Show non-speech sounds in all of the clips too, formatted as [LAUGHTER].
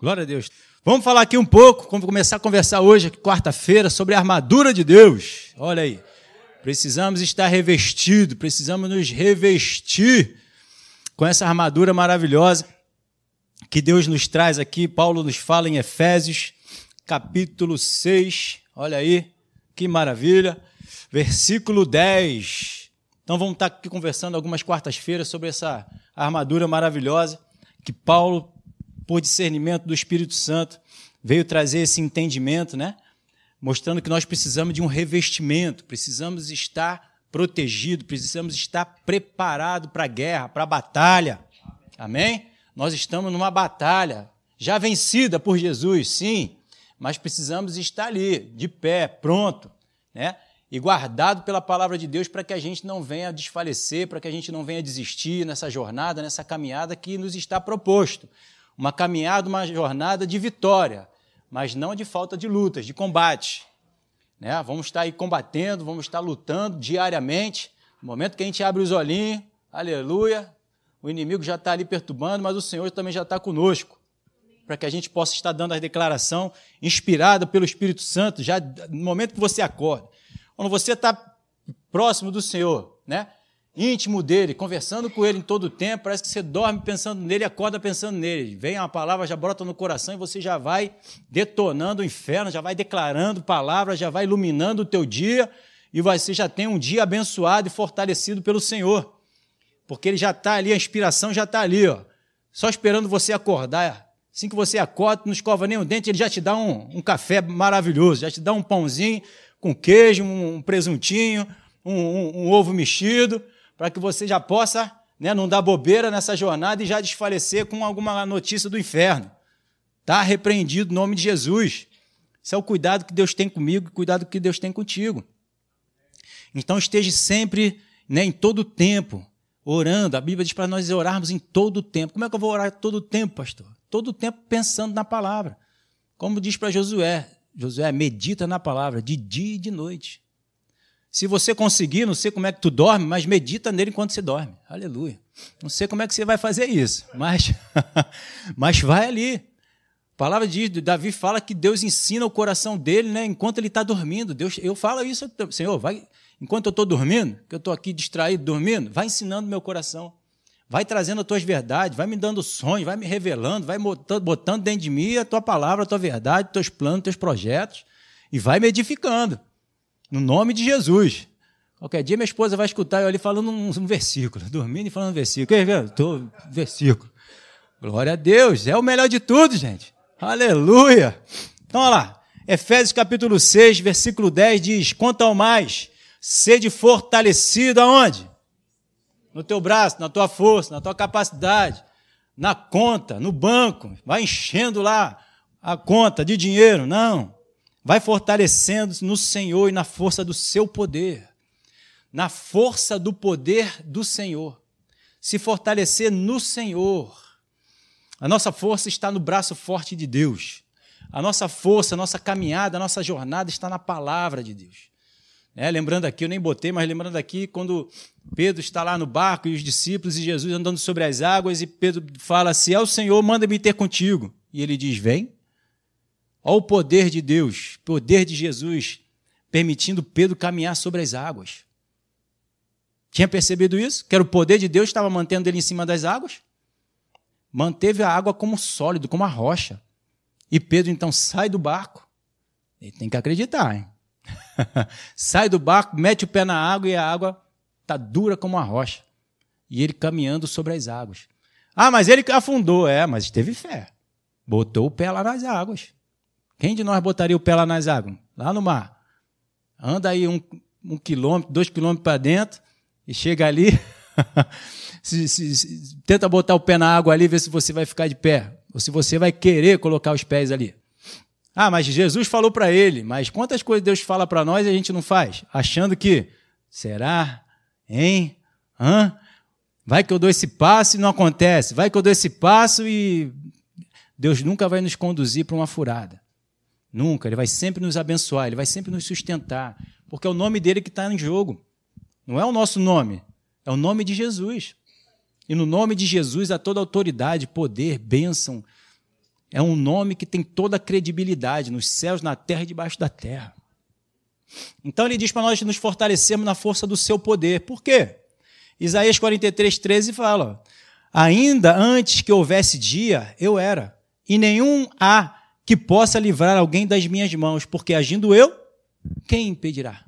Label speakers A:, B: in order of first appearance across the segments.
A: Glória a Deus. Vamos falar aqui um pouco, vamos começar a conversar hoje, quarta-feira, sobre a armadura de Deus. Olha aí. Precisamos estar revestidos, precisamos nos revestir com essa armadura maravilhosa que Deus nos traz aqui. Paulo nos fala em Efésios, capítulo 6. Olha aí, que maravilha. Versículo 10. Então vamos estar aqui conversando algumas quartas-feiras sobre essa armadura maravilhosa que Paulo por discernimento do Espírito Santo, veio trazer esse entendimento, né? Mostrando que nós precisamos de um revestimento, precisamos estar protegido, precisamos estar preparado para a guerra, para a batalha. Amém? Nós estamos numa batalha já vencida por Jesus, sim, mas precisamos estar ali, de pé, pronto, né? E guardado pela palavra de Deus para que a gente não venha desfalecer, para que a gente não venha desistir nessa jornada, nessa caminhada que nos está proposto uma caminhada, uma jornada de vitória, mas não de falta de lutas, de combate. Né? Vamos estar aí combatendo, vamos estar lutando diariamente. No momento que a gente abre os olhinhos, aleluia, o inimigo já está ali perturbando, mas o Senhor também já está conosco, para que a gente possa estar dando a declaração inspirada pelo Espírito Santo, já no momento que você acorda. Quando você está próximo do Senhor, né? Íntimo dele, conversando com ele em todo o tempo, parece que você dorme pensando nele acorda pensando nele. Vem uma palavra, já brota no coração e você já vai detonando o inferno, já vai declarando palavras, já vai iluminando o teu dia e você já tem um dia abençoado e fortalecido pelo Senhor. Porque ele já está ali, a inspiração já está ali, ó, só esperando você acordar. Assim que você acorda, não escova nem o dente, ele já te dá um, um café maravilhoso, já te dá um pãozinho com queijo, um presuntinho, um, um, um ovo mexido, para que você já possa né, não dar bobeira nessa jornada e já desfalecer com alguma notícia do inferno. Está repreendido no nome de Jesus. Esse é o cuidado que Deus tem comigo, o cuidado que Deus tem contigo. Então esteja sempre, né, em todo o tempo, orando. A Bíblia diz para nós orarmos em todo o tempo. Como é que eu vou orar todo o tempo, pastor? Todo o tempo pensando na palavra. Como diz para Josué, Josué medita na palavra de dia e de noite. Se você conseguir, não sei como é que tu dorme, mas medita nele enquanto você dorme. Aleluia. Não sei como é que você vai fazer isso, mas, [LAUGHS] mas vai ali. A palavra de Davi fala que Deus ensina o coração dele, né, enquanto ele está dormindo. Deus, eu falo isso, Senhor, vai, enquanto eu estou dormindo, que eu estou aqui distraído dormindo, vai ensinando meu coração. Vai trazendo as tuas verdades, vai me dando sonhos, vai me revelando, vai botando dentro de mim a tua palavra, a tua verdade, teus planos, teus projetos, e vai me edificando. No nome de Jesus. Qualquer dia minha esposa vai escutar eu ali falando um, um versículo, [LAUGHS] dormindo e falando um versículo. Tô, versículo. Glória a Deus, é o melhor de tudo, gente. Aleluia. Então, olha lá. Efésios capítulo 6, versículo 10 diz: Quanto ao mais, sede fortalecido aonde? No teu braço, na tua força, na tua capacidade, na conta, no banco. Vai enchendo lá a conta de dinheiro. Não. Vai fortalecendo no Senhor e na força do seu poder. Na força do poder do Senhor. Se fortalecer no Senhor. A nossa força está no braço forte de Deus. A nossa força, a nossa caminhada, a nossa jornada está na palavra de Deus. É, lembrando aqui, eu nem botei, mas lembrando aqui, quando Pedro está lá no barco e os discípulos e Jesus andando sobre as águas, e Pedro fala: Se é o Senhor, manda-me ter contigo. E ele diz: Vem. Olha o poder de Deus, poder de Jesus, permitindo Pedro caminhar sobre as águas. Tinha percebido isso? Que era o poder de Deus estava mantendo ele em cima das águas? Manteve a água como sólido, como a rocha. E Pedro então sai do barco. Ele tem que acreditar, hein? [LAUGHS] sai do barco, mete o pé na água e a água está dura como a rocha. E ele caminhando sobre as águas. Ah, mas ele afundou. É, mas teve fé. Botou o pé lá nas águas. Quem de nós botaria o pé lá nas águas? Lá no mar. Anda aí um, um quilômetro, dois quilômetros para dentro e chega ali. [LAUGHS] se, se, se, tenta botar o pé na água ali, ver se você vai ficar de pé. Ou se você vai querer colocar os pés ali. Ah, mas Jesus falou para ele. Mas quantas coisas Deus fala para nós e a gente não faz? Achando que, será? Hein? Hã? Vai que eu dou esse passo e não acontece. Vai que eu dou esse passo e Deus nunca vai nos conduzir para uma furada. Nunca. Ele vai sempre nos abençoar, ele vai sempre nos sustentar, porque é o nome dele que está em jogo. Não é o nosso nome, é o nome de Jesus. E no nome de Jesus há toda autoridade, poder, bênção, É um nome que tem toda a credibilidade nos céus, na terra e debaixo da terra. Então ele diz para nós nos fortalecermos na força do seu poder. Por quê? Isaías 43, 13 fala: Ainda antes que houvesse dia, eu era, e nenhum há que possa livrar alguém das minhas mãos, porque agindo eu, quem impedirá?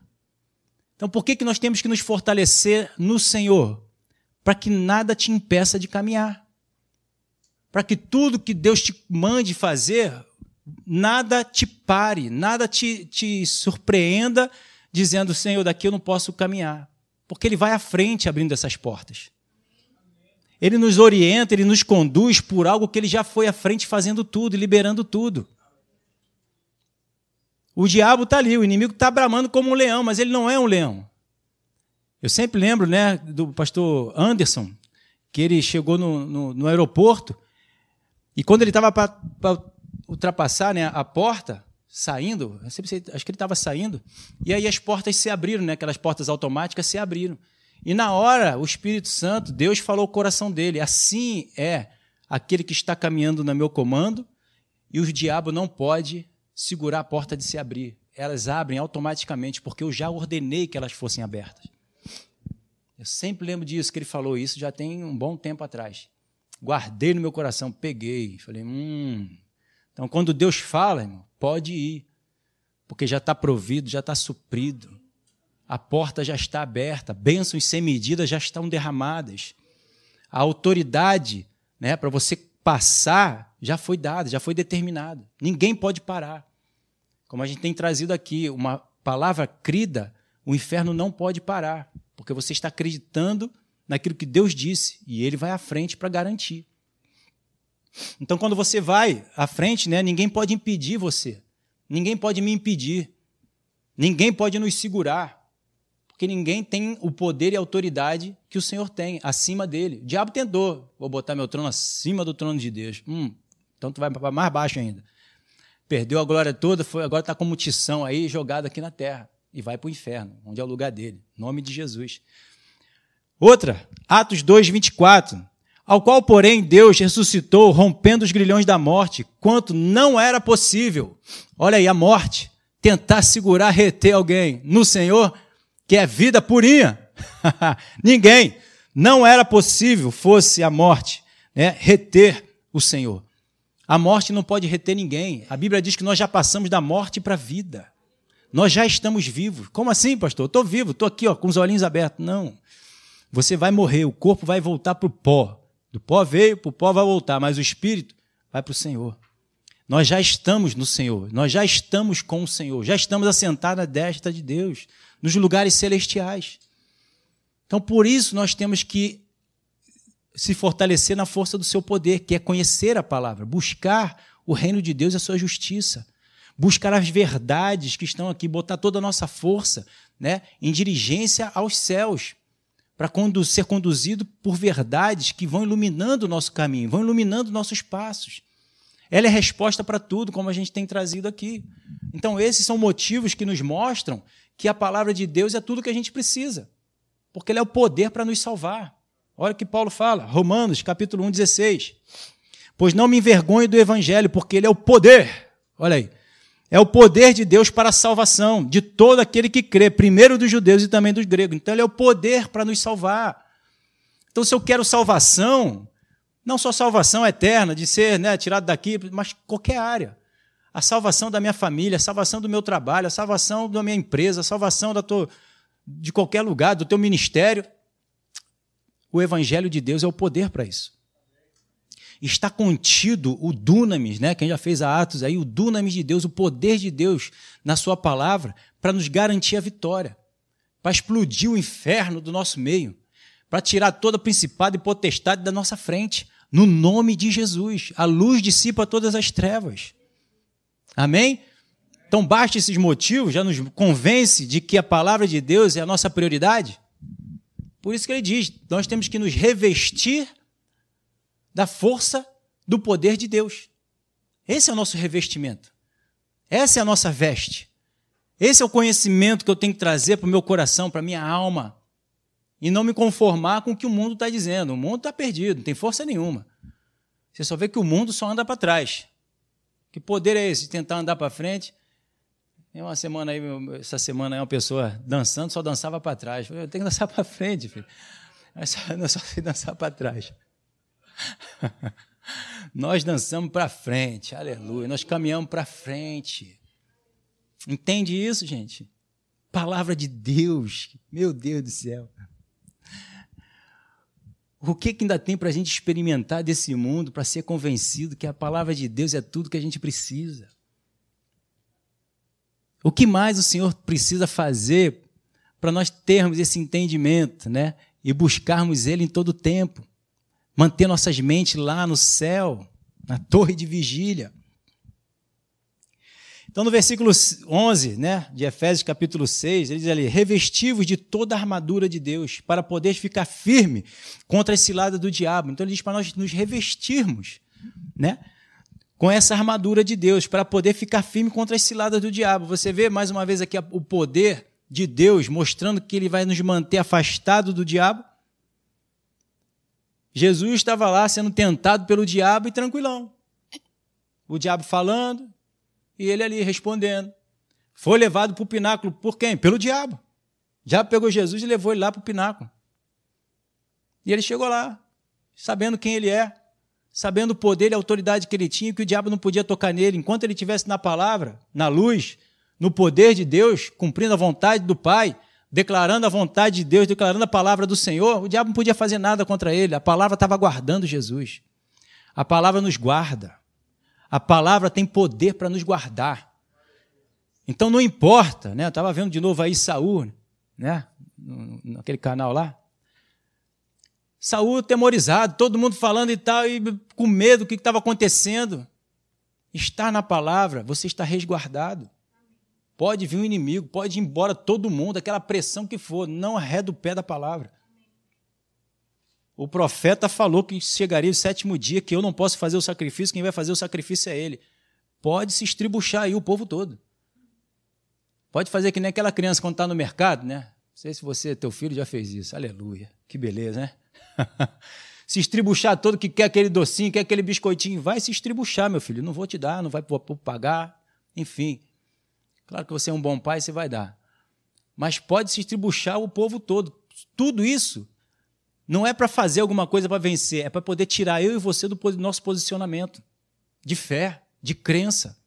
A: Então, por que, que nós temos que nos fortalecer no Senhor? Para que nada te impeça de caminhar. Para que tudo que Deus te mande fazer, nada te pare, nada te, te surpreenda, dizendo: Senhor, daqui eu não posso caminhar. Porque Ele vai à frente abrindo essas portas. Ele nos orienta, ele nos conduz por algo que ele já foi à frente fazendo tudo, liberando tudo. O diabo está ali, o inimigo está bramando como um leão, mas ele não é um leão. Eu sempre lembro né, do pastor Anderson, que ele chegou no, no, no aeroporto e quando ele estava para ultrapassar né, a porta, saindo, sei, acho que ele estava saindo, e aí as portas se abriram, né, aquelas portas automáticas se abriram. E na hora, o Espírito Santo, Deus falou o coração dele: assim é aquele que está caminhando no meu comando, e o diabo não pode segurar a porta de se abrir. Elas abrem automaticamente, porque eu já ordenei que elas fossem abertas. Eu sempre lembro disso, que ele falou isso já tem um bom tempo atrás. Guardei no meu coração, peguei, falei, hum. Então, quando Deus fala, irmão, pode ir, porque já está provido, já está suprido a porta já está aberta, bênçãos sem medida já estão derramadas. A autoridade né, para você passar já foi dada, já foi determinada. Ninguém pode parar. Como a gente tem trazido aqui, uma palavra crida, o inferno não pode parar, porque você está acreditando naquilo que Deus disse e ele vai à frente para garantir. Então, quando você vai à frente, né, ninguém pode impedir você. Ninguém pode me impedir. Ninguém pode nos segurar. Porque ninguém tem o poder e autoridade que o Senhor tem acima dele. O diabo tentou, vou botar meu trono acima do trono de Deus. Hum, então tu vai para mais baixo ainda. Perdeu a glória toda, foi, agora está como tição aí jogado aqui na terra. E vai para o inferno, onde é o lugar dele. Nome de Jesus. Outra, Atos 2, 24. Ao qual, porém, Deus ressuscitou, rompendo os grilhões da morte, quanto não era possível. Olha aí, a morte. Tentar segurar, reter alguém no Senhor que é vida purinha. [LAUGHS] Ninguém. Não era possível, fosse a morte, né, reter o Senhor. A morte não pode reter ninguém. A Bíblia diz que nós já passamos da morte para a vida. Nós já estamos vivos. Como assim, pastor? Estou vivo, estou aqui ó, com os olhinhos abertos. Não. Você vai morrer, o corpo vai voltar para o pó. Do pó veio, para o pó vai voltar, mas o espírito vai para o Senhor. Nós já estamos no Senhor, nós já estamos com o Senhor, já estamos assentados à destra de Deus nos lugares celestiais. Então, por isso, nós temos que se fortalecer na força do seu poder, que é conhecer a palavra, buscar o reino de Deus e a sua justiça, buscar as verdades que estão aqui, botar toda a nossa força né, em dirigência aos céus, para ser conduzido por verdades que vão iluminando o nosso caminho, vão iluminando nossos passos. Ela é resposta para tudo, como a gente tem trazido aqui. Então, esses são motivos que nos mostram que a palavra de Deus é tudo que a gente precisa, porque ele é o poder para nos salvar. Olha o que Paulo fala, Romanos, capítulo 1, 16. Pois não me envergonhe do evangelho, porque ele é o poder. Olha aí. É o poder de Deus para a salvação de todo aquele que crê, primeiro dos judeus e também dos gregos. Então, ele é o poder para nos salvar. Então, se eu quero salvação, não só salvação eterna, de ser né, tirado daqui, mas qualquer área a salvação da minha família, a salvação do meu trabalho, a salvação da minha empresa, a salvação da tua, de qualquer lugar, do teu ministério. O Evangelho de Deus é o poder para isso. Está contido o dunamis, né? Quem já fez a Atos aí, o dunamis de Deus, o poder de Deus na sua palavra, para nos garantir a vitória, para explodir o inferno do nosso meio, para tirar toda a principado e potestade da nossa frente, no nome de Jesus. A luz dissipa todas as trevas. Amém? Então, basta esses motivos, já nos convence de que a palavra de Deus é a nossa prioridade? Por isso que ele diz: nós temos que nos revestir da força do poder de Deus. Esse é o nosso revestimento. Essa é a nossa veste. Esse é o conhecimento que eu tenho que trazer para o meu coração, para a minha alma. E não me conformar com o que o mundo está dizendo. O mundo está perdido, não tem força nenhuma. Você só vê que o mundo só anda para trás. Que poder é esse de tentar andar para frente? Tem uma semana aí, essa semana aí, uma pessoa dançando, só dançava para trás. Eu tenho que dançar para frente, filho. Eu só sei dançar para trás. [LAUGHS] Nós dançamos para frente, aleluia. Nós caminhamos para frente. Entende isso, gente? Palavra de Deus, meu Deus do céu. O que, que ainda tem para a gente experimentar desse mundo para ser convencido que a palavra de Deus é tudo que a gente precisa? O que mais o Senhor precisa fazer para nós termos esse entendimento, né? E buscarmos Ele em todo o tempo, manter nossas mentes lá no céu, na torre de vigília. Então, no versículo 11 né, de Efésios, capítulo 6, ele diz ali: revestivos de toda a armadura de Deus, para poder ficar firme contra as ciladas do diabo. Então, ele diz para nós nos revestirmos né, com essa armadura de Deus, para poder ficar firme contra as ciladas do diabo. Você vê mais uma vez aqui o poder de Deus mostrando que ele vai nos manter afastado do diabo. Jesus estava lá sendo tentado pelo diabo e tranquilão. O diabo falando, e ele ali respondendo. Foi levado para o pináculo por quem? Pelo diabo. Diabo pegou Jesus e levou ele lá para o pináculo. E ele chegou lá, sabendo quem ele é, sabendo o poder e a autoridade que ele tinha, que o diabo não podia tocar nele. Enquanto ele estivesse na palavra, na luz, no poder de Deus, cumprindo a vontade do Pai, declarando a vontade de Deus, declarando a palavra do Senhor, o diabo não podia fazer nada contra ele. A palavra estava guardando Jesus. A palavra nos guarda. A palavra tem poder para nos guardar. Então não importa, né? Eu estava vendo de novo aí Saul, né? Naquele canal lá. Saul temorizado, todo mundo falando e tal, e com medo do que estava acontecendo. Está na palavra, você está resguardado. Pode vir um inimigo, pode ir embora todo mundo, aquela pressão que for, não arreda o pé da palavra. O profeta falou que chegaria o sétimo dia, que eu não posso fazer o sacrifício, quem vai fazer o sacrifício é ele. Pode se estribuchar aí o povo todo. Pode fazer que nem aquela criança quando está no mercado, né? Não sei se você, teu filho, já fez isso. Aleluia. Que beleza, né? [LAUGHS] se estribuchar todo que quer aquele docinho, quer aquele biscoitinho, vai se estribuchar, meu filho. Não vou te dar, não vai pagar. Enfim. Claro que você é um bom pai, você vai dar. Mas pode se estribuchar o povo todo. Tudo isso não é para fazer alguma coisa para vencer, é para poder tirar eu e você do nosso posicionamento de fé, de crença.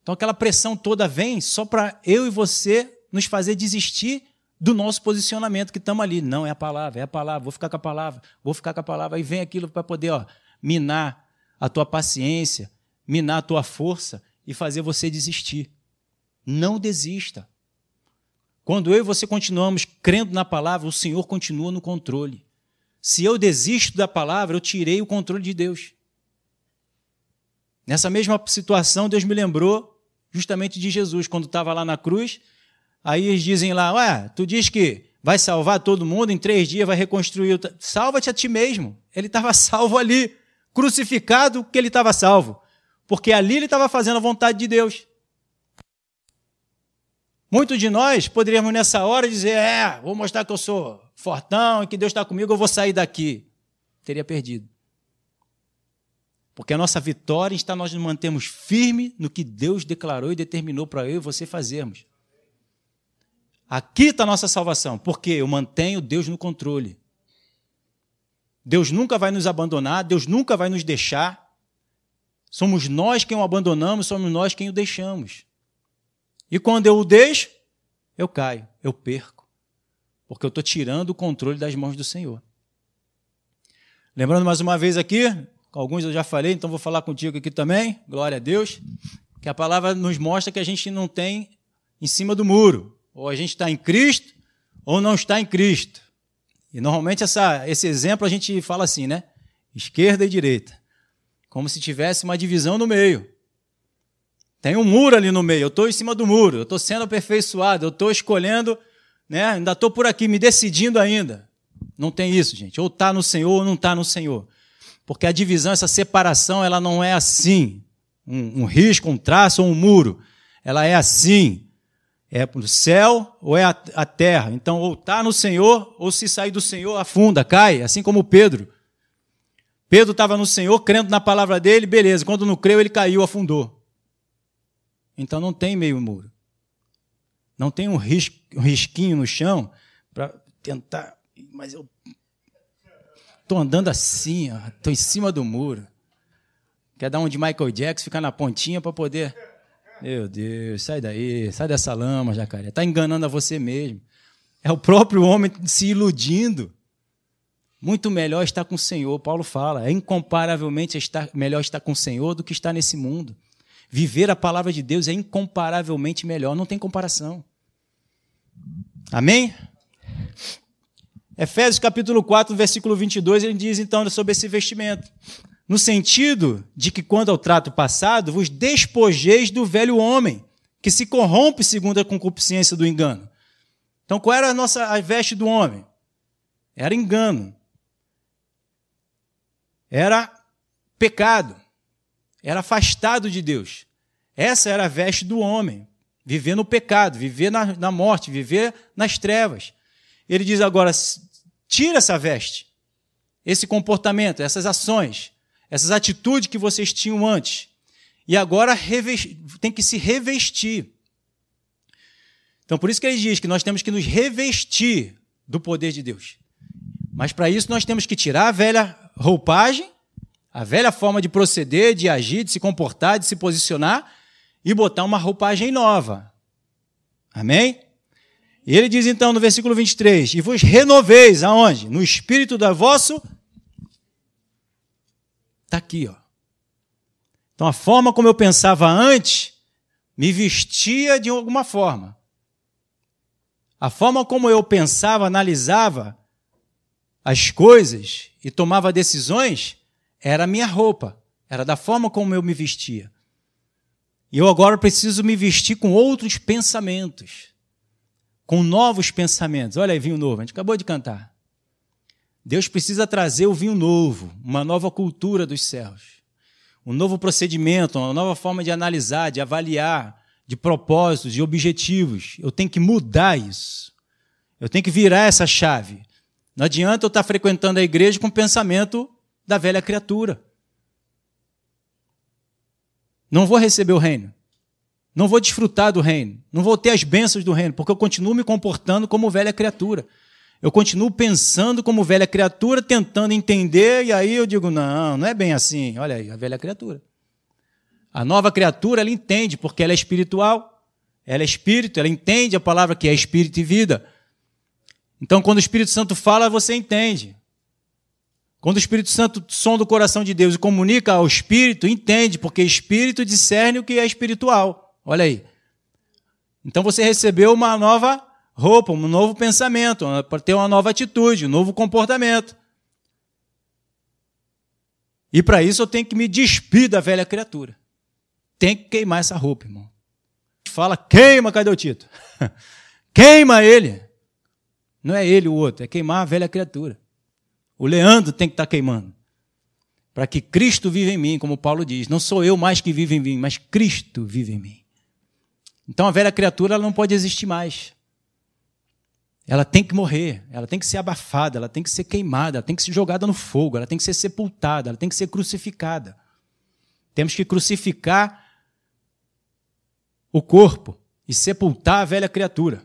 A: Então aquela pressão toda vem só para eu e você nos fazer desistir do nosso posicionamento que estamos ali. Não, é a palavra, é a palavra, vou ficar com a palavra, vou ficar com a palavra. Aí vem aquilo para poder ó, minar a tua paciência, minar a tua força e fazer você desistir. Não desista. Quando eu e você continuamos crendo na palavra, o Senhor continua no controle. Se eu desisto da palavra, eu tirei o controle de Deus. Nessa mesma situação, Deus me lembrou justamente de Jesus, quando estava lá na cruz. Aí eles dizem lá: Ué, tu diz que vai salvar todo mundo, em três dias vai reconstruir. Salva-te a ti mesmo. Ele estava [LAUGHS] salvo ali, crucificado, que ele estava salvo. Porque ali ele estava fazendo a vontade de Deus. Muitos de nós poderíamos nessa hora dizer: é, vou mostrar que eu sou fortão e que Deus está comigo, eu vou sair daqui. Teria perdido. Porque a nossa vitória está nós nos mantermos firmes no que Deus declarou e determinou para eu e você fazermos. Aqui está a nossa salvação, porque eu mantenho Deus no controle. Deus nunca vai nos abandonar, Deus nunca vai nos deixar. Somos nós quem o abandonamos, somos nós quem o deixamos. E quando eu o deixo, eu caio, eu perco. Porque eu estou tirando o controle das mãos do Senhor. Lembrando mais uma vez aqui, alguns eu já falei, então vou falar contigo aqui também, glória a Deus, que a palavra nos mostra que a gente não tem em cima do muro. Ou a gente está em Cristo, ou não está em Cristo. E normalmente essa, esse exemplo a gente fala assim, né? Esquerda e direita. Como se tivesse uma divisão no meio. Tem um muro ali no meio, eu estou em cima do muro, eu estou sendo aperfeiçoado, eu estou escolhendo, né? ainda estou por aqui, me decidindo ainda. Não tem isso, gente. Ou está no Senhor ou não está no Senhor. Porque a divisão, essa separação, ela não é assim. Um, um risco, um traço ou um muro. Ela é assim. É o céu ou é a, a terra. Então, ou está no Senhor, ou se sair do Senhor, afunda, cai, assim como Pedro. Pedro estava no Senhor, crendo na palavra dele, beleza. Quando não creu, ele caiu, afundou. Então não tem meio muro. Não tem um, risco, um risquinho no chão para tentar. Mas eu estou andando assim, estou em cima do muro. Quer dar um de Michael Jackson, ficar na pontinha para poder. Meu Deus, sai daí, sai dessa lama, jacaré. Está enganando a você mesmo. É o próprio homem se iludindo. Muito melhor estar com o Senhor, Paulo fala. É incomparavelmente estar, melhor estar com o Senhor do que estar nesse mundo. Viver a palavra de Deus é incomparavelmente melhor, não tem comparação. Amém? Efésios capítulo 4, versículo 22, ele diz então sobre esse vestimento. No sentido de que, quando ao trato passado, vos despojeis do velho homem, que se corrompe segundo a concupiscência do engano. Então, qual era a nossa a veste do homem? Era engano era pecado, era afastado de Deus. Essa era a veste do homem, viver no pecado, viver na, na morte, viver nas trevas. Ele diz agora: tira essa veste, esse comportamento, essas ações, essas atitudes que vocês tinham antes, e agora tem que se revestir. Então, por isso que ele diz que nós temos que nos revestir do poder de Deus. Mas para isso nós temos que tirar a velha roupagem, a velha forma de proceder, de agir, de se comportar, de se posicionar e botar uma roupagem nova. Amém? E ele diz então no versículo 23: E vos renoveis aonde? No espírito da vosso. Está aqui, ó. Então a forma como eu pensava antes me vestia de alguma forma. A forma como eu pensava, analisava, as coisas e tomava decisões, era a minha roupa, era da forma como eu me vestia. E eu agora preciso me vestir com outros pensamentos, com novos pensamentos. Olha aí, vinho novo, a gente acabou de cantar. Deus precisa trazer o vinho novo, uma nova cultura dos céus, um novo procedimento, uma nova forma de analisar, de avaliar, de propósitos, de objetivos. Eu tenho que mudar isso. Eu tenho que virar essa chave. Não adianta eu estar frequentando a igreja com pensamento da velha criatura. Não vou receber o reino. Não vou desfrutar do reino. Não vou ter as bênçãos do reino, porque eu continuo me comportando como velha criatura. Eu continuo pensando como velha criatura, tentando entender, e aí eu digo: não, não é bem assim. Olha aí, a velha criatura. A nova criatura, ela entende, porque ela é espiritual, ela é espírito, ela entende a palavra que é espírito e vida. Então, quando o Espírito Santo fala, você entende. Quando o Espírito Santo sonda o coração de Deus e comunica ao Espírito, entende, porque Espírito discerne o que é espiritual. Olha aí. Então você recebeu uma nova roupa, um novo pensamento, para ter uma nova atitude, um novo comportamento. E para isso eu tenho que me despir da velha criatura. Tem que queimar essa roupa, irmão. Fala, queima, cadê o Tito? [LAUGHS] queima ele. Não é ele o outro, é queimar a velha criatura. O Leandro tem que estar tá queimando. Para que Cristo viva em mim, como Paulo diz. Não sou eu mais que vivo em mim, mas Cristo vive em mim. Então a velha criatura ela não pode existir mais. Ela tem que morrer, ela tem que ser abafada, ela tem que ser queimada, ela tem que ser jogada no fogo, ela tem que ser sepultada, ela tem que ser crucificada. Temos que crucificar o corpo e sepultar a velha criatura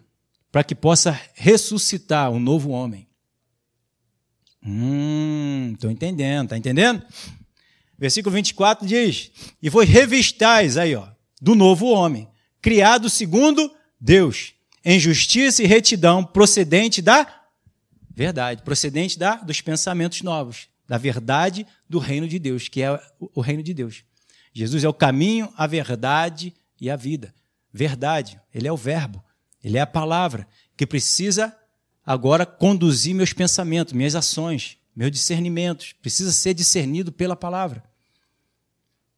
A: para que possa ressuscitar um novo homem. Hum, estou entendendo, está entendendo? Versículo 24 diz: E foi revistais, aí, ó, do novo homem, criado segundo Deus, em justiça e retidão, procedente da verdade, procedente da, dos pensamentos novos, da verdade do reino de Deus, que é o reino de Deus. Jesus é o caminho, a verdade e a vida. Verdade, ele é o Verbo. Ele é a palavra que precisa agora conduzir meus pensamentos, minhas ações, meus discernimentos. Precisa ser discernido pela palavra.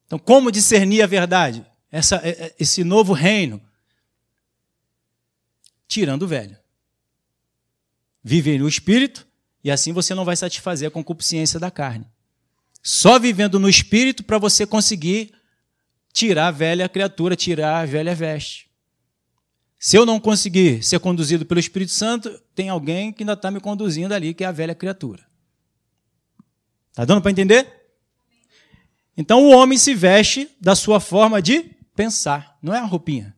A: Então, como discernir a verdade? Essa, é, é, esse novo reino. Tirando o velho. Viver no espírito, e assim você não vai satisfazer a concupiscência da carne. Só vivendo no espírito para você conseguir tirar a velha criatura, tirar a velha veste. Se eu não conseguir ser conduzido pelo Espírito Santo, tem alguém que ainda está me conduzindo ali, que é a velha criatura. Está dando para entender? Então o homem se veste da sua forma de pensar, não é a roupinha.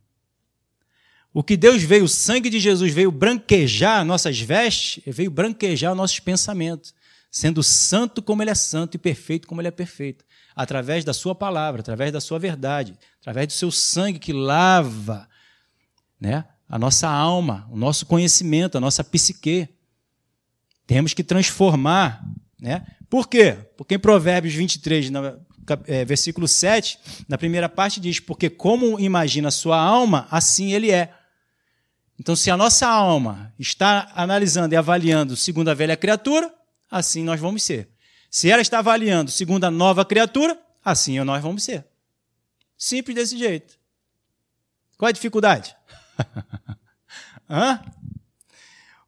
A: O que Deus veio, o sangue de Jesus veio branquejar nossas vestes, veio branquejar nossos pensamentos, sendo santo como ele é santo e perfeito como ele é perfeito, através da sua palavra, através da sua verdade, através do seu sangue que lava, né, a nossa alma, o nosso conhecimento, a nossa psique. Temos que transformar, né? Por quê? Porque em Provérbios 23, é, versículo 7, na primeira parte diz: Porque como imagina sua alma, assim ele é. Então, se a nossa alma está analisando e avaliando segundo a velha criatura, assim nós vamos ser. Se ela está avaliando segundo a nova criatura, assim nós vamos ser. Simples desse jeito. Qual é a dificuldade? [LAUGHS] Hã?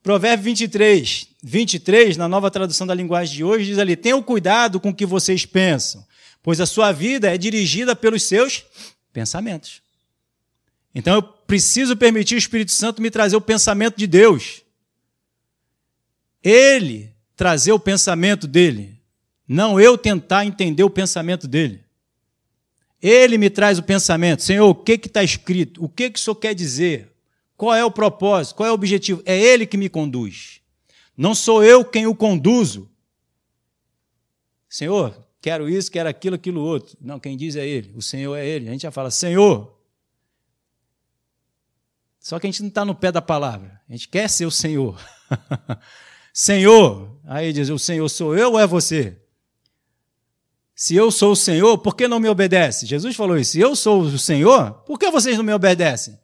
A: Provérbio 23, 23, na nova tradução da linguagem de hoje, diz ali: Tenham cuidado com o que vocês pensam, pois a sua vida é dirigida pelos seus pensamentos. Então eu preciso permitir o Espírito Santo me trazer o pensamento de Deus. Ele trazer o pensamento dele, não eu tentar entender o pensamento dele. Ele me traz o pensamento, Senhor, o que está escrito? O que, que o Senhor quer dizer? Qual é o propósito? Qual é o objetivo? É Ele que me conduz. Não sou eu quem o conduzo. Senhor, quero isso, quero aquilo, aquilo outro. Não, quem diz é Ele. O Senhor é Ele. A gente já fala, Senhor. Só que a gente não está no pé da palavra. A gente quer ser o Senhor. [LAUGHS] Senhor. Aí diz: O Senhor sou eu ou é você? Se eu sou o Senhor, por que não me obedece? Jesus falou isso. Se eu sou o Senhor, por que vocês não me obedecem?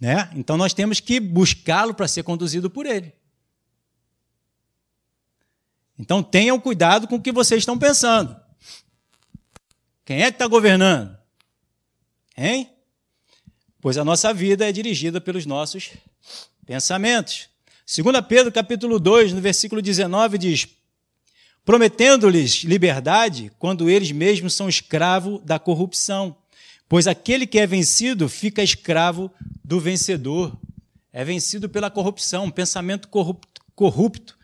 A: Né? Então nós temos que buscá-lo para ser conduzido por ele. Então tenham cuidado com o que vocês estão pensando. Quem é que está governando? Hein? Pois a nossa vida é dirigida pelos nossos pensamentos. 2 Pedro capítulo 2, no versículo 19, diz: Prometendo-lhes liberdade, quando eles mesmos são escravos da corrupção. Pois aquele que é vencido fica escravo do vencedor. É vencido pela corrupção, um pensamento corrupto, corrupto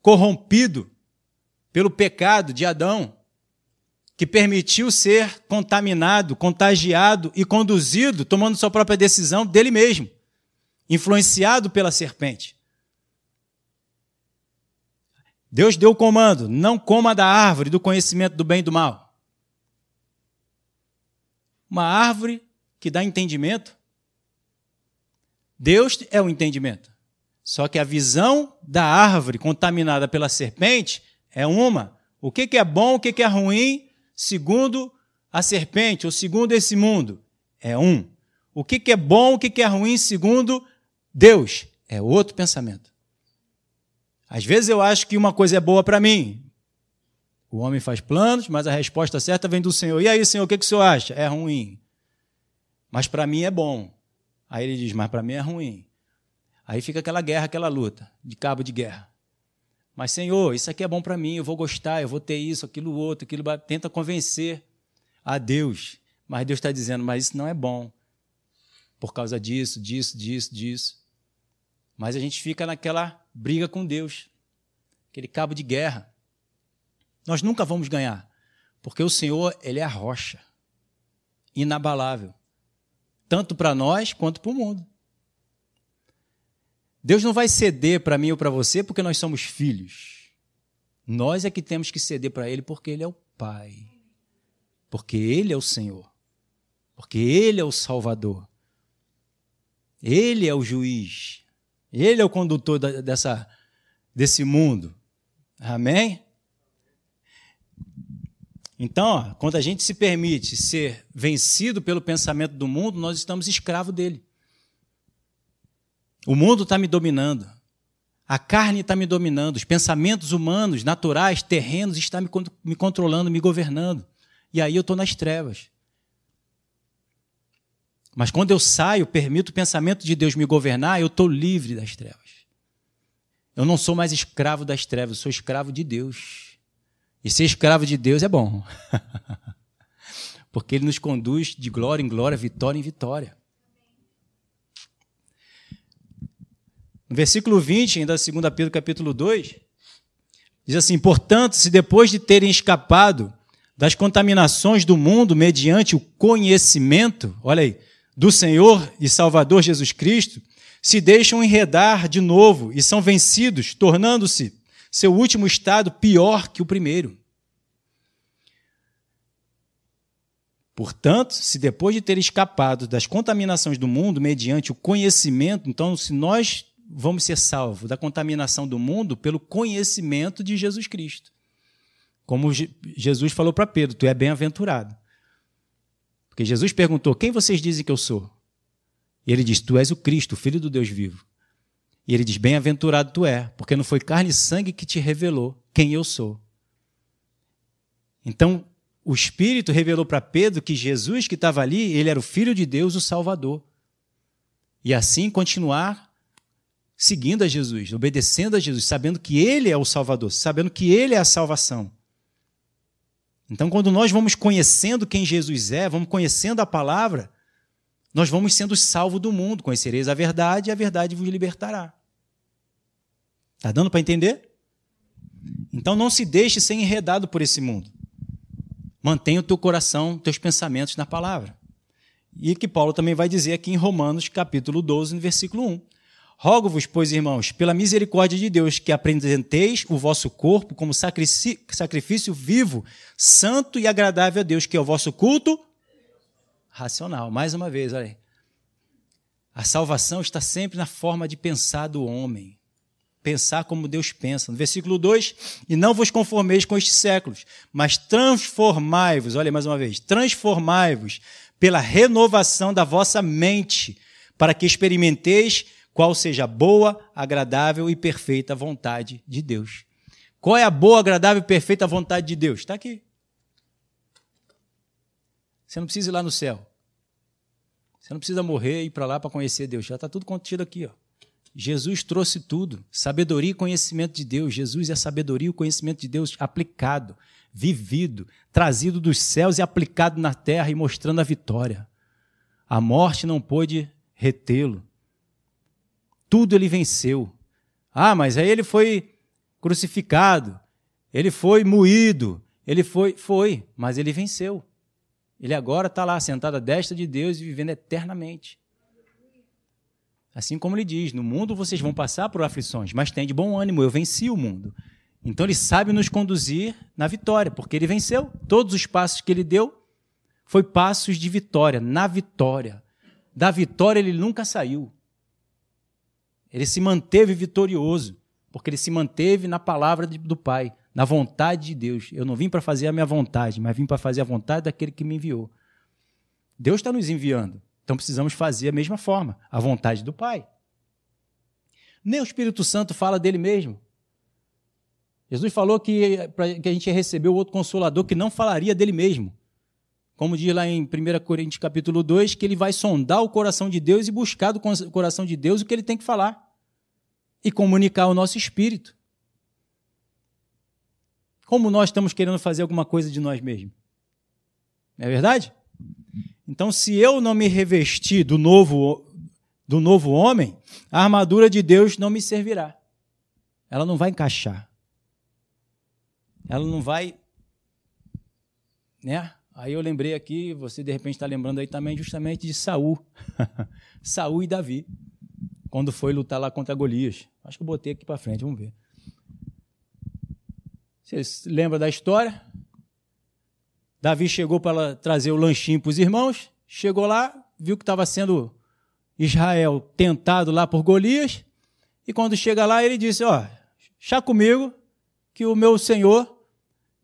A: corrompido pelo pecado de Adão, que permitiu ser contaminado, contagiado e conduzido, tomando sua própria decisão dele mesmo, influenciado pela serpente. Deus deu o comando: não coma da árvore do conhecimento do bem e do mal. Uma árvore que dá entendimento. Deus é o entendimento. Só que a visão da árvore contaminada pela serpente é uma. O que é bom, o que é ruim, segundo a serpente, ou segundo esse mundo, é um. O que é bom, o que é ruim, segundo Deus, é outro pensamento. Às vezes eu acho que uma coisa é boa para mim. O homem faz planos, mas a resposta certa vem do Senhor. E aí, Senhor, o que, que o Senhor acha? É ruim. Mas para mim é bom. Aí ele diz, mas para mim é ruim. Aí fica aquela guerra, aquela luta, de cabo de guerra. Mas, Senhor, isso aqui é bom para mim, eu vou gostar, eu vou ter isso, aquilo, outro, aquilo. Tenta convencer a Deus. Mas Deus está dizendo, mas isso não é bom. Por causa disso, disso, disso, disso. Mas a gente fica naquela briga com Deus, aquele cabo de guerra. Nós nunca vamos ganhar, porque o Senhor, ele é a rocha, inabalável, tanto para nós quanto para o mundo. Deus não vai ceder para mim ou para você porque nós somos filhos. Nós é que temos que ceder para Ele porque Ele é o Pai. Porque Ele é o Senhor. Porque Ele é o Salvador. Ele é o juiz. Ele é o condutor dessa, desse mundo. Amém? Então, ó, quando a gente se permite ser vencido pelo pensamento do mundo, nós estamos escravos dele. O mundo está me dominando. A carne está me dominando. Os pensamentos humanos, naturais, terrenos, estão me, me controlando, me governando. E aí eu estou nas trevas. Mas quando eu saio, permito o pensamento de Deus me governar, eu estou livre das trevas. Eu não sou mais escravo das trevas, eu sou escravo de Deus. E ser escravo de Deus é bom. [LAUGHS] Porque ele nos conduz de glória em glória, vitória em vitória. No versículo 20, ainda 2 Pedro capítulo 2, Diz assim: portanto, se depois de terem escapado das contaminações do mundo mediante o conhecimento, olha aí, do Senhor e Salvador Jesus Cristo, se deixam enredar de novo e são vencidos, tornando-se seu último estado pior que o primeiro. Portanto, se depois de ter escapado das contaminações do mundo mediante o conhecimento, então se nós vamos ser salvos da contaminação do mundo pelo conhecimento de Jesus Cristo. Como Jesus falou para Pedro, tu é bem-aventurado. Porque Jesus perguntou: Quem vocês dizem que eu sou? E ele diz: Tu és o Cristo, o Filho do Deus vivo. E ele diz: Bem-aventurado tu é, porque não foi carne e sangue que te revelou quem eu sou. Então, o Espírito revelou para Pedro que Jesus que estava ali, ele era o Filho de Deus, o Salvador. E assim continuar seguindo a Jesus, obedecendo a Jesus, sabendo que Ele é o Salvador, sabendo que Ele é a salvação. Então, quando nós vamos conhecendo quem Jesus é, vamos conhecendo a palavra, nós vamos sendo salvos do mundo. Conhecereis a verdade e a verdade vos libertará. Está dando para entender? Então, não se deixe ser enredado por esse mundo. Mantenha o teu coração, teus pensamentos na palavra. E que Paulo também vai dizer aqui em Romanos, capítulo 12, no versículo 1. Rogo-vos, pois, irmãos, pela misericórdia de Deus, que apresenteis o vosso corpo como sacrifício vivo, santo e agradável a Deus, que é o vosso culto racional. Mais uma vez, olha aí. A salvação está sempre na forma de pensar do homem pensar como Deus pensa. No versículo 2, e não vos conformeis com estes séculos, mas transformai-vos, olha mais uma vez, transformai-vos pela renovação da vossa mente, para que experimenteis qual seja a boa, agradável e perfeita vontade de Deus. Qual é a boa, agradável e perfeita vontade de Deus? Está aqui. Você não precisa ir lá no céu. Você não precisa morrer e ir para lá para conhecer Deus. Já está tudo contido aqui. Ó. Jesus trouxe tudo, sabedoria e conhecimento de Deus. Jesus é a sabedoria e o conhecimento de Deus aplicado, vivido, trazido dos céus e aplicado na terra e mostrando a vitória. A morte não pôde retê-lo. Tudo ele venceu. Ah, mas aí ele foi crucificado, ele foi moído, ele foi, foi, mas ele venceu. Ele agora está lá sentado à destra de Deus e vivendo eternamente. Assim como ele diz: No mundo vocês vão passar por aflições, mas tem de bom ânimo, eu venci o mundo. Então ele sabe nos conduzir na vitória, porque ele venceu. Todos os passos que ele deu foi passos de vitória, na vitória. Da vitória ele nunca saiu. Ele se manteve vitorioso, porque ele se manteve na palavra do Pai, na vontade de Deus. Eu não vim para fazer a minha vontade, mas vim para fazer a vontade daquele que me enviou. Deus está nos enviando. Então precisamos fazer a mesma forma, a vontade do Pai. Nem o Espírito Santo fala dele mesmo. Jesus falou que, que a gente ia receber o outro consolador que não falaria dele mesmo. Como diz lá em 1 Coríntios capítulo 2, que ele vai sondar o coração de Deus e buscar do coração de Deus o que ele tem que falar. E comunicar ao nosso espírito. Como nós estamos querendo fazer alguma coisa de nós mesmos. Não é verdade? Então, se eu não me revestir do novo, do novo homem, a armadura de Deus não me servirá. Ela não vai encaixar. Ela não vai. Né? Aí eu lembrei aqui, você de repente está lembrando aí também justamente de Saul. [LAUGHS] Saul e Davi. Quando foi lutar lá contra Golias. Acho que eu botei aqui para frente, vamos ver. Vocês lembram da história? Davi chegou para trazer o lanchinho para os irmãos, chegou lá, viu que estava sendo Israel tentado lá por Golias, e quando chega lá, ele disse: Ó, chá comigo, que o meu senhor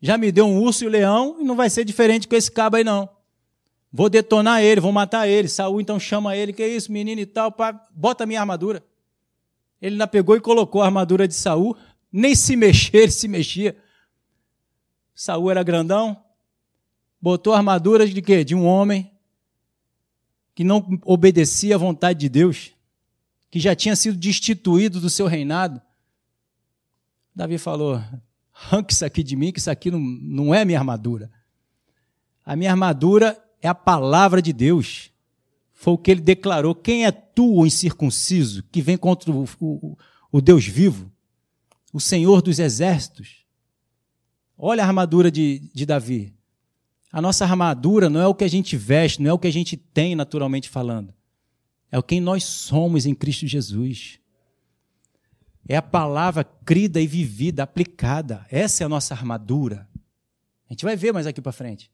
A: já me deu um urso e um leão, e não vai ser diferente com esse cabo aí, não. Vou detonar ele, vou matar ele. Saul então chama ele, que é isso, menino e tal, pá, bota a minha armadura. Ele ainda pegou e colocou a armadura de Saul, nem se mexer, [LAUGHS] ele se mexia. Saul era grandão, botou armaduras de quê? De um homem que não obedecia à vontade de Deus, que já tinha sido destituído do seu reinado. Davi falou: arranque isso aqui de mim, que isso aqui não, não é minha armadura. A minha armadura é a palavra de Deus. Foi o que ele declarou. Quem é tu, o incircunciso, que vem contra o, o, o Deus vivo, o Senhor dos exércitos? Olha a armadura de, de Davi. A nossa armadura não é o que a gente veste, não é o que a gente tem naturalmente falando. É o quem nós somos em Cristo Jesus. É a palavra crida e vivida, aplicada. Essa é a nossa armadura. A gente vai ver mais aqui para frente.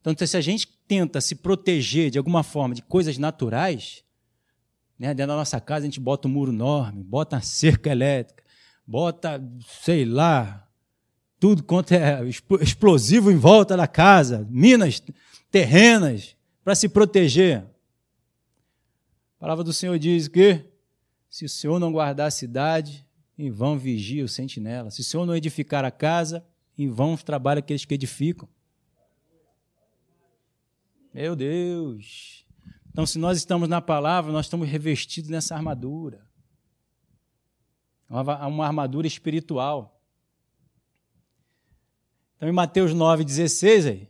A: Então, se a gente tenta se proteger de alguma forma de coisas naturais, né, dentro da nossa casa a gente bota um muro enorme, bota uma cerca elétrica, bota, sei lá, tudo quanto é explosivo em volta da casa, minas terrenas, para se proteger. A palavra do Senhor diz que se o Senhor não guardar a cidade, em vão vigia o sentinela. Se o Senhor não edificar a casa, em vão trabalham aqueles que edificam. Meu Deus! Então, se nós estamos na palavra, nós estamos revestidos nessa armadura. Uma, armadura espiritual. Então, em Mateus 9,16, aí,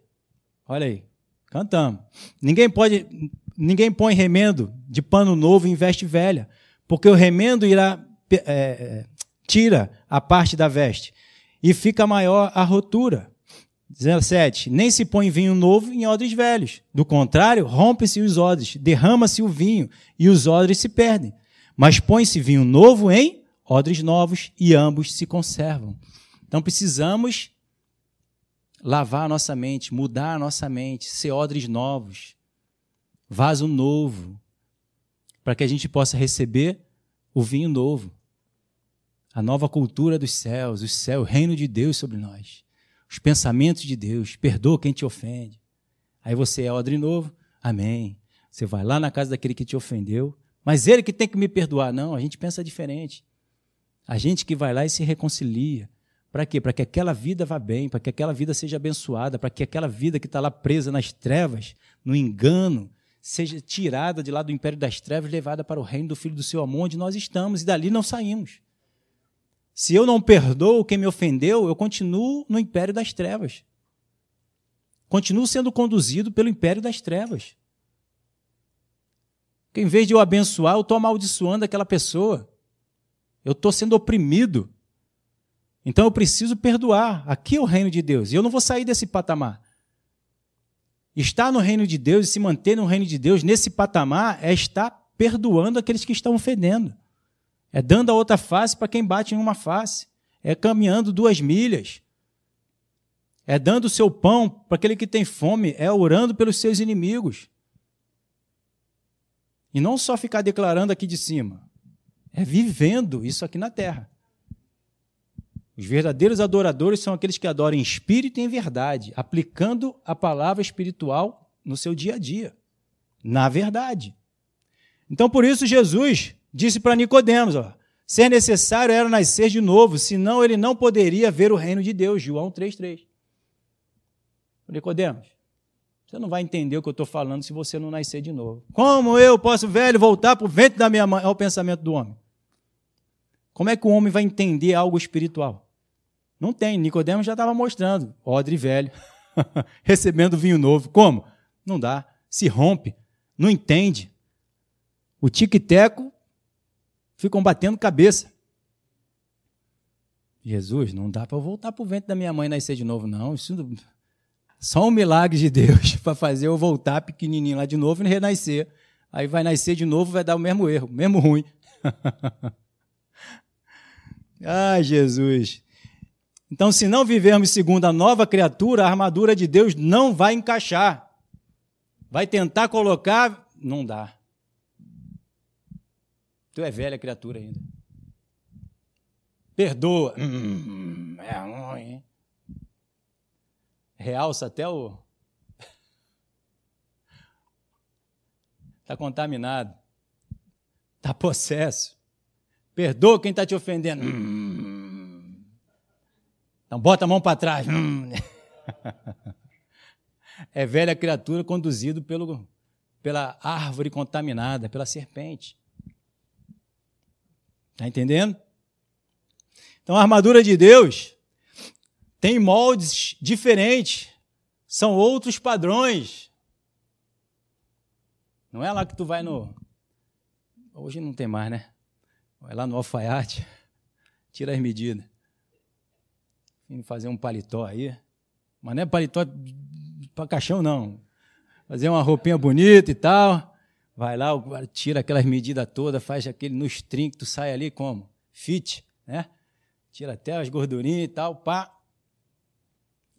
A: olha aí, cantamos. Ninguém pode, ninguém põe remendo de pano novo em veste velha, porque o remendo irá é, é, tira a parte da veste e fica maior a rotura. 17. Nem se põe vinho novo em odres velhos. Do contrário, rompe-se os odres, derrama-se o vinho e os odres se perdem. Mas põe-se vinho novo em odres novos e ambos se conservam. Então precisamos lavar a nossa mente, mudar a nossa mente, ser odres novos, vaso novo, para que a gente possa receber o vinho novo, a nova cultura dos céus, o céu, o reino de Deus sobre nós, os pensamentos de Deus, perdoa quem te ofende. Aí você é odre novo, amém. Você vai lá na casa daquele que te ofendeu, mas ele que tem que me perdoar. Não, a gente pensa diferente. A gente que vai lá e se reconcilia. Para quê? Para que aquela vida vá bem, para que aquela vida seja abençoada, para que aquela vida que está lá presa nas trevas, no engano, seja tirada de lá do império das trevas, levada para o reino do Filho do seu amor, onde nós estamos, e dali não saímos. Se eu não perdoo quem me ofendeu, eu continuo no império das trevas. Continuo sendo conduzido pelo império das trevas. Que em vez de eu abençoar, eu estou amaldiçoando aquela pessoa. Eu estou sendo oprimido. Então eu preciso perdoar. Aqui é o reino de Deus. E eu não vou sair desse patamar. Estar no reino de Deus e se manter no reino de Deus nesse patamar é estar perdoando aqueles que estão ofendendo. É dando a outra face para quem bate em uma face. É caminhando duas milhas. É dando o seu pão para aquele que tem fome. É orando pelos seus inimigos. E não só ficar declarando aqui de cima. É vivendo isso aqui na terra. Os verdadeiros adoradores são aqueles que adoram em espírito e em verdade, aplicando a palavra espiritual no seu dia a dia, na verdade. Então, por isso, Jesus disse para Nicodemos: ó, ser necessário era nascer de novo, senão ele não poderia ver o reino de Deus. João 3,3. Nicodemos, você não vai entender o que eu estou falando se você não nascer de novo. Como eu posso, velho, voltar para o ventre da minha mãe? É o pensamento do homem. Como é que o homem vai entender algo espiritual? Não tem. Nicodemo já estava mostrando. Odre velho, [LAUGHS] recebendo vinho novo. Como? Não dá. Se rompe. Não entende. O tique-teco ficam batendo cabeça. Jesus, não dá para eu voltar para o ventre da minha mãe nascer de novo, não. Isso não... Só um milagre de Deus [LAUGHS] para fazer eu voltar pequenininho lá de novo e renascer. Aí vai nascer de novo, vai dar o mesmo erro, mesmo ruim. [LAUGHS] Ai, Jesus. Então, se não vivermos segundo a nova criatura, a armadura de Deus não vai encaixar. Vai tentar colocar, não dá. Tu é velha criatura ainda. Perdoa. Hum, é ruim. Hein? Realça até o. Está contaminado. Está possesso. Perdoa quem está te ofendendo. Hum, então bota a mão para trás. Hum. é velha criatura conduzido pelo, pela árvore contaminada, pela serpente. Está entendendo? Então a armadura de Deus tem moldes diferentes, são outros padrões. Não é lá que tu vai no. Hoje não tem mais, né? Vai lá no alfaiate, [LAUGHS] tira as medidas Vim fazer um paletó aí. Mas não é paletó para caixão, não. Fazer uma roupinha bonita e tal. Vai lá, tira aquelas medidas todas, faz aquele no string, tu sai ali como? Fit, né? Tira até as gordurinhas e tal, pá.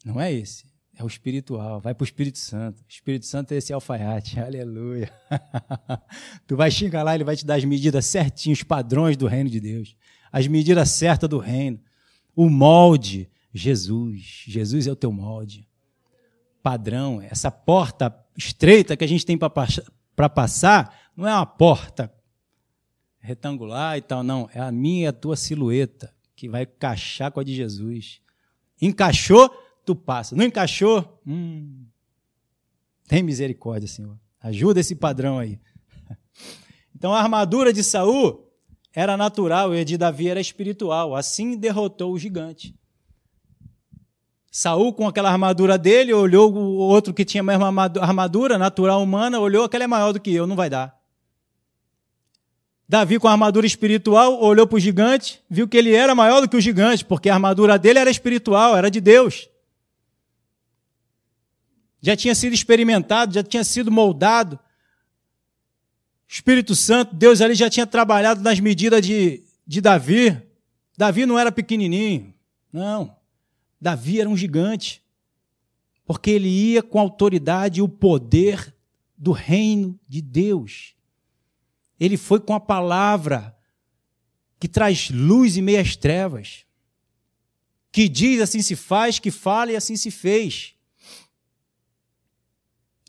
A: Não é esse. É o espiritual. Vai para o Espírito Santo. O Espírito Santo é esse alfaiate. [LAUGHS] Aleluia. [LAUGHS] tu vai chegar lá, ele vai te dar as medidas certinhas, os padrões do reino de Deus. As medidas certas do reino. O molde. Jesus. Jesus é o teu molde. Padrão. Essa porta estreita que a gente tem para passar, não é uma porta retangular e tal, não. É a minha e a tua silhueta que vai encaixar com a de Jesus. Encaixou, tu passa. Não encaixou? Hum, tem misericórdia, Senhor. Ajuda esse padrão aí. [LAUGHS] Então a armadura de Saul era natural e a de Davi era espiritual. Assim derrotou o gigante. Saul, com aquela armadura dele, olhou o outro que tinha a mesma armadura, natural humana, olhou, aquela é maior do que eu, não vai dar. Davi, com a armadura espiritual, olhou para o gigante, viu que ele era maior do que o gigante, porque a armadura dele era espiritual, era de Deus. Já tinha sido experimentado, já tinha sido moldado. Espírito Santo, Deus ali já tinha trabalhado nas medidas de, de Davi. Davi não era pequenininho, não. Davi era um gigante, porque ele ia com a autoridade e o poder do reino de Deus. Ele foi com a palavra que traz luz e meias trevas, que diz assim se faz, que fala e assim se fez.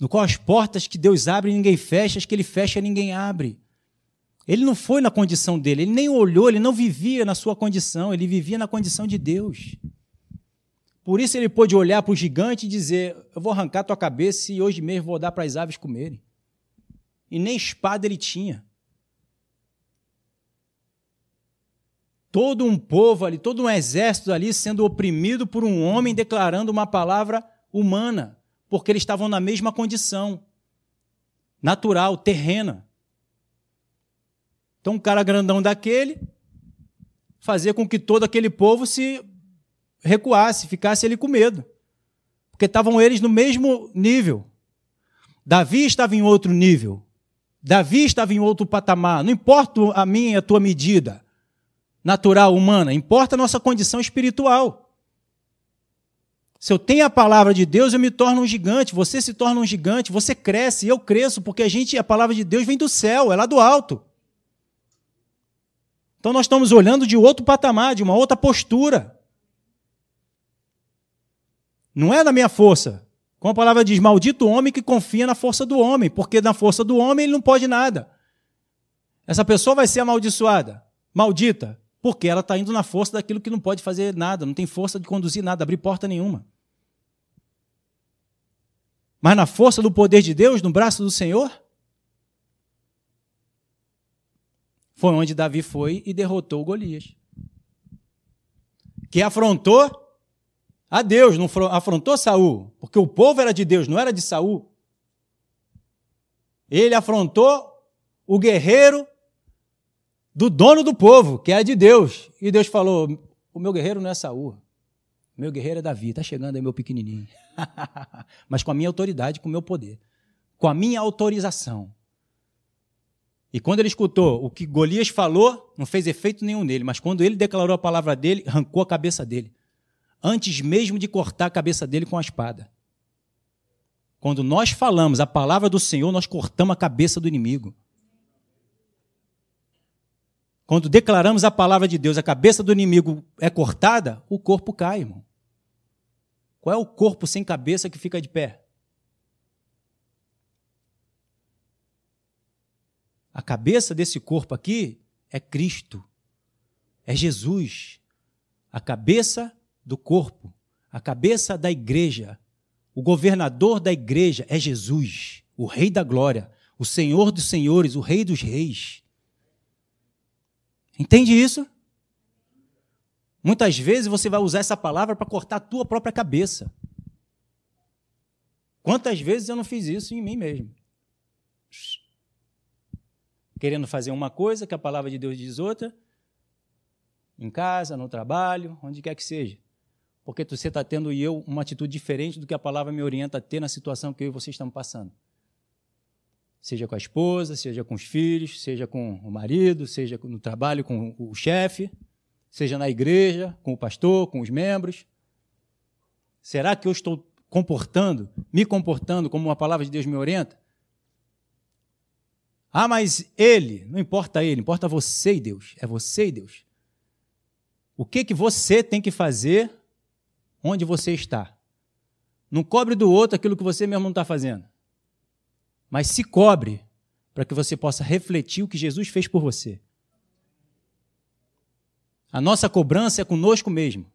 A: No qual as portas que Deus abre ninguém fecha, as que ele fecha ninguém abre. Ele não foi na condição dele, ele nem olhou, ele não vivia na sua condição, ele vivia na condição de Deus. Por isso ele pôde olhar para o gigante e dizer: Eu vou arrancar tua cabeça e hoje mesmo vou dar para as aves comerem. E nem espada ele tinha. todo um povo ali, todo um exército ali sendo oprimido por um homem declarando uma palavra humana, porque eles estavam na mesma condição natural, terrena. Então, um cara grandão daquele fazia com que todo aquele povo se recuasse, ficasse ali com medo, porque estavam eles no mesmo nível. Davi estava em outro nível. Davi estava em outro patamar. Não importa a minha e a tua medida natural, humana, importa a nossa condição espiritual. Se eu tenho a palavra de Deus, eu me torno um gigante, você se torna um gigante, você cresce, eu cresço, porque a gente, a palavra de Deus vem do céu, é lá do alto. Então nós estamos olhando de outro patamar, de uma outra postura. Não é da minha força. Como a palavra diz, maldito o homem que confia na força do homem, porque na força do homem ele não pode nada. Essa pessoa vai ser amaldiçoada, maldita, porque ela está indo na força daquilo que não pode fazer nada, não tem força de conduzir nada, abrir porta nenhuma. Mas na força do poder de Deus, no braço do Senhor, foi onde Davi foi e derrotou Golias. Que afrontou a Deus, não afrontou Saul, porque o povo era de Deus, não era de Saul. Ele afrontou o guerreiro do dono do povo, que é de Deus. E Deus falou: o meu guerreiro não é Saul. O meu guerreiro é Davi, está chegando aí meu pequenininho. [LAUGHS] Mas com a minha autoridade, com o meu poder. Com a minha autorização. E quando ele escutou o que Golias falou, não fez efeito nenhum nele, mas quando ele declarou a palavra dele, arrancou a cabeça dele. Antes mesmo de cortar a cabeça dele com a espada. Quando nós falamos a palavra do Senhor, nós cortamos a cabeça do inimigo. Quando declaramos a palavra de Deus, a cabeça do inimigo é cortada, o corpo cai, irmão. Qual é o corpo sem cabeça que fica de pé? A cabeça desse corpo aqui é Cristo, é Jesus. A cabeça do corpo, a cabeça da igreja, o governador da igreja é Jesus, o Rei da glória, o Senhor dos senhores, o Rei dos reis. Entende isso? Muitas vezes você vai usar essa palavra para cortar a tua própria cabeça. Quantas vezes eu não fiz isso em mim mesmo? Querendo fazer uma coisa que a palavra de Deus diz outra, em casa, no trabalho, onde quer que seja. Porque você está tendo e eu uma atitude diferente do que a palavra me orienta a ter na situação que eu e você estamos passando. Seja com a esposa, seja com os filhos, seja com o marido, seja no trabalho com o chefe, seja na igreja, com o pastor, com os membros. Será que eu estou comportando, me comportando como a palavra de Deus me orienta? Ah, mas ele, não importa ele, importa você e Deus. É você e Deus. O que que você tem que fazer onde você está? Não cobre do outro aquilo que você mesmo não está fazendo. Mas se cobre para que você possa refletir o que Jesus fez por você. A nossa cobrança é conosco mesmo,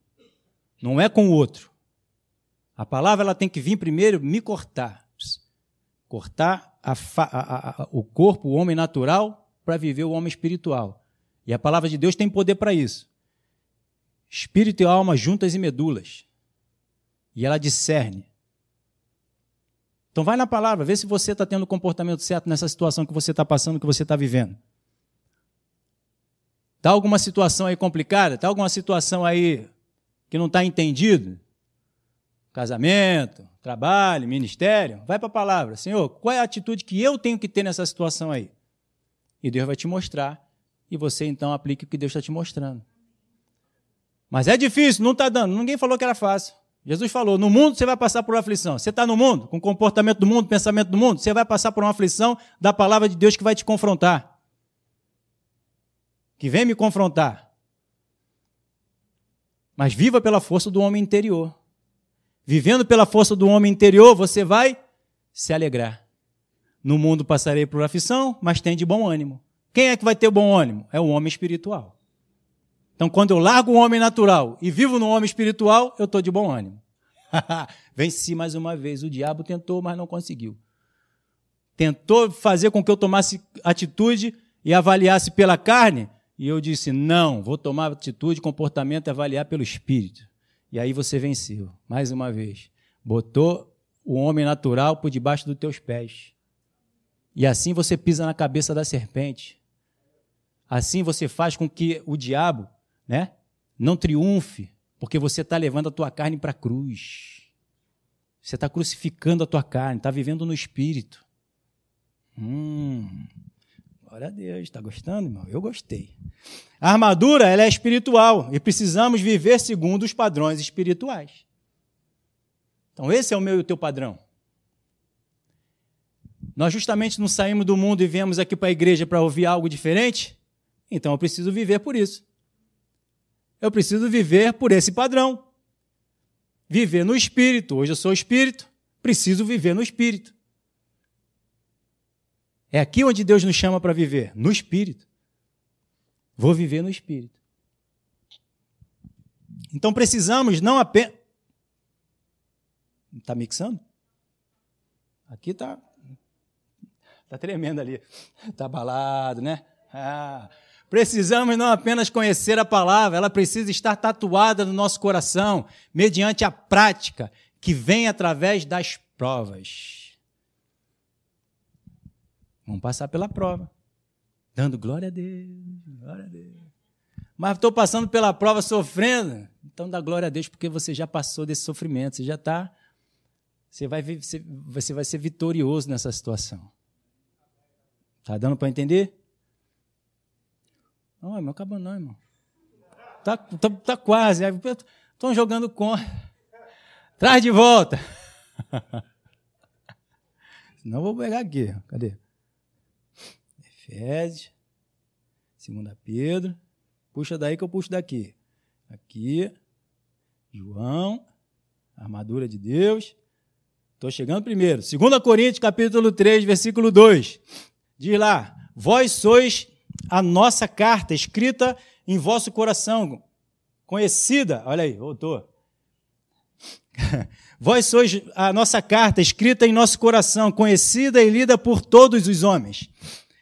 A: não é com o outro. A palavra ela tem que vir primeiro me cortar. Cortar a, a, a, o corpo, o homem natural, para viver o homem espiritual. E a palavra de Deus tem poder para isso. Espírito e alma juntas e medulas. E ela discerne. Então vai na palavra, vê se você está tendo o comportamento certo nessa situação que você está passando, que você está vivendo. Está alguma situação aí complicada? Está alguma situação aí que não está entendido? Casamento, trabalho, ministério? Vai para a palavra. Senhor, qual é a atitude que eu tenho que ter nessa situação aí? E Deus vai te mostrar. E você então aplique o que Deus está te mostrando. Mas é difícil, não está dando. Ninguém falou que era fácil. Jesus falou: no mundo você vai passar por uma aflição. Você está no mundo, com o comportamento do mundo, pensamento do mundo, você vai passar por uma aflição da palavra de Deus que vai te confrontar. Que vem me confrontar. Mas viva pela força do homem interior. Vivendo pela força do homem interior, você vai se alegrar. No mundo passarei por aflição, mas tem de bom ânimo. Quem é que vai ter bom ânimo? É o homem espiritual. Então, quando eu largo o homem natural e vivo no homem espiritual, eu estou de bom ânimo. [LAUGHS] Venci mais uma vez. O diabo tentou, mas não conseguiu. Tentou fazer com que eu tomasse atitude e avaliasse pela carne, e eu disse: não, vou tomar atitude, comportamento e avaliar pelo espírito. E aí você venceu, mais uma vez. Botou o homem natural por debaixo dos teus pés. E assim você pisa na cabeça da serpente. Assim você faz com que o diabo né? Não triunfe, porque você está levando a tua carne para a cruz. Você está crucificando a tua carne, está vivendo no espírito. Hum, glória a Deus, está gostando, irmão? Eu gostei. A armadura ela é espiritual e precisamos viver segundo os padrões espirituais. Então, esse é o meu e o teu padrão. Nós justamente não saímos do mundo e viemos aqui para a igreja para ouvir algo diferente? Então eu preciso viver por isso. Eu preciso viver por esse padrão. Viver no espírito. Hoje eu sou espírito, preciso viver no espírito. É aqui onde Deus nos chama para viver, no espírito. Vou viver no espírito. Então precisamos não apenas. Está mixando? Aqui está. Está tremendo ali. Está abalado, né? Ah, Precisamos não apenas conhecer a palavra, ela precisa estar tatuada no nosso coração, mediante a prática que vem através das provas. Vamos passar pela prova, dando glória a Deus, glória a Deus. Mas estou passando pela prova sofrendo, então dá glória a Deus porque você já passou desse sofrimento, você já está, você vai, você vai ser vitorioso nessa situação. Está dando para entender? Não, irmão, acabou não, irmão. Tá, tá, tá quase. Estão jogando com. Traz de volta. [LAUGHS] Não vou pegar aqui. Cadê? Efésios. Segunda Pedro. Puxa daí que eu puxo daqui. Aqui. João. Armadura de Deus. Estou chegando primeiro. 2 Coríntios, capítulo 3, versículo 2. Diz lá: Vós sois a nossa carta escrita em vosso coração, conhecida, olha aí, voltou. [LAUGHS] Vós sois a nossa carta escrita em nosso coração, conhecida e lida por todos os homens.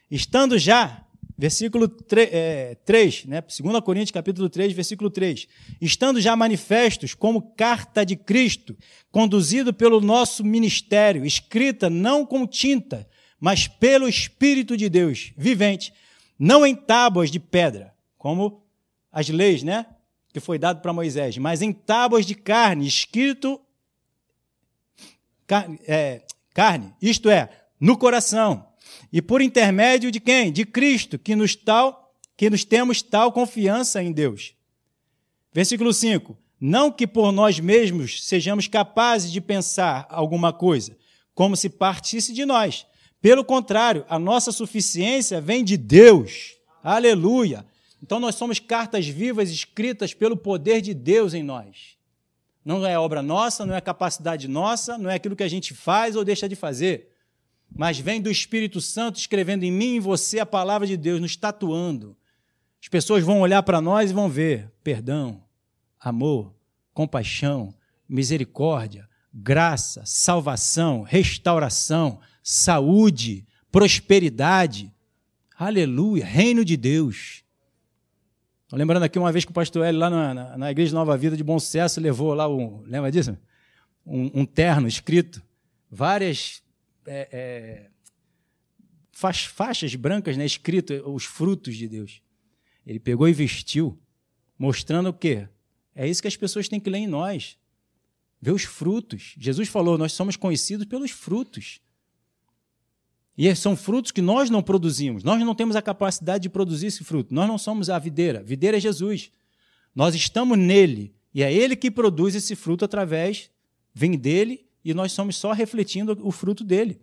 A: Estando já, versículo 3, é, 3 né? 2 Coríntios capítulo 3, versículo 3. Estando já manifestos como carta de Cristo, conduzido pelo nosso ministério, escrita não com tinta, mas pelo Espírito de Deus, vivente, não em tábuas de pedra, como as leis, né? que foi dado para Moisés, mas em tábuas de carne, escrito carne, é, carne, isto é, no coração. E por intermédio de quem? De Cristo, que nos tal, que nos temos tal confiança em Deus. Versículo 5: Não que por nós mesmos sejamos capazes de pensar alguma coisa, como se partisse de nós. Pelo contrário, a nossa suficiência vem de Deus. Aleluia. Então nós somos cartas vivas escritas pelo poder de Deus em nós. Não é obra nossa, não é capacidade nossa, não é aquilo que a gente faz ou deixa de fazer. Mas vem do Espírito Santo escrevendo em mim e em você a palavra de Deus, nos tatuando. As pessoas vão olhar para nós e vão ver perdão, amor, compaixão, misericórdia, graça, salvação, restauração, saúde, prosperidade. Aleluia, reino de Deus. Lembrando aqui uma vez que o pastor Hélio, lá na, na, na, Igreja Nova Vida de Bom Sucesso, levou lá um. Lembra disso? Um, um terno escrito, várias é, é, faixas brancas, né, escrito os frutos de Deus. Ele pegou e vestiu, mostrando o quê? É isso que as pessoas têm que ler em nós. Ver os frutos. Jesus falou: nós somos conhecidos pelos frutos. E são frutos que nós não produzimos. Nós não temos a capacidade de produzir esse fruto. Nós não somos a videira. Videira é Jesus. Nós estamos nele. E é ele que produz esse fruto através, vem dele, e nós somos só refletindo o fruto dele.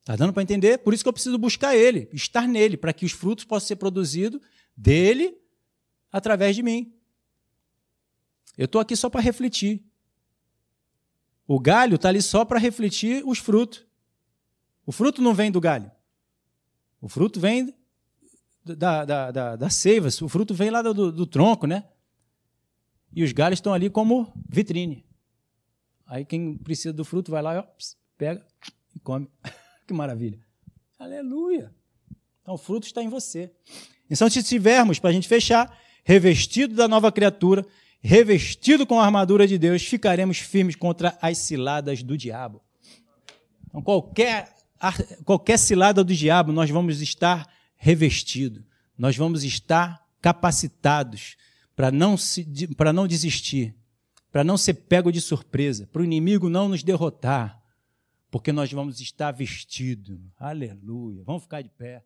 A: Está dando para entender? Por isso que eu preciso buscar ele, estar nele, para que os frutos possam ser produzidos dele através de mim. Eu estou aqui só para refletir. O galho está ali só para refletir os frutos. O fruto não vem do galho. O fruto vem da, da, da, da seiva, o fruto vem lá do, do tronco, né? E os galhos estão ali como vitrine. Aí quem precisa do fruto vai lá, ó, pega e come. [LAUGHS] que maravilha. Aleluia. Então o fruto está em você. Então, se tivermos, para a gente fechar, revestido da nova criatura, revestido com a armadura de Deus, ficaremos firmes contra as ciladas do diabo. Então, qualquer qualquer cilada do diabo, nós vamos estar revestidos, nós vamos estar capacitados para não, para não desistir, para não ser pego de surpresa, para o inimigo não nos derrotar, porque nós vamos estar vestidos. Aleluia. Vamos ficar de pé.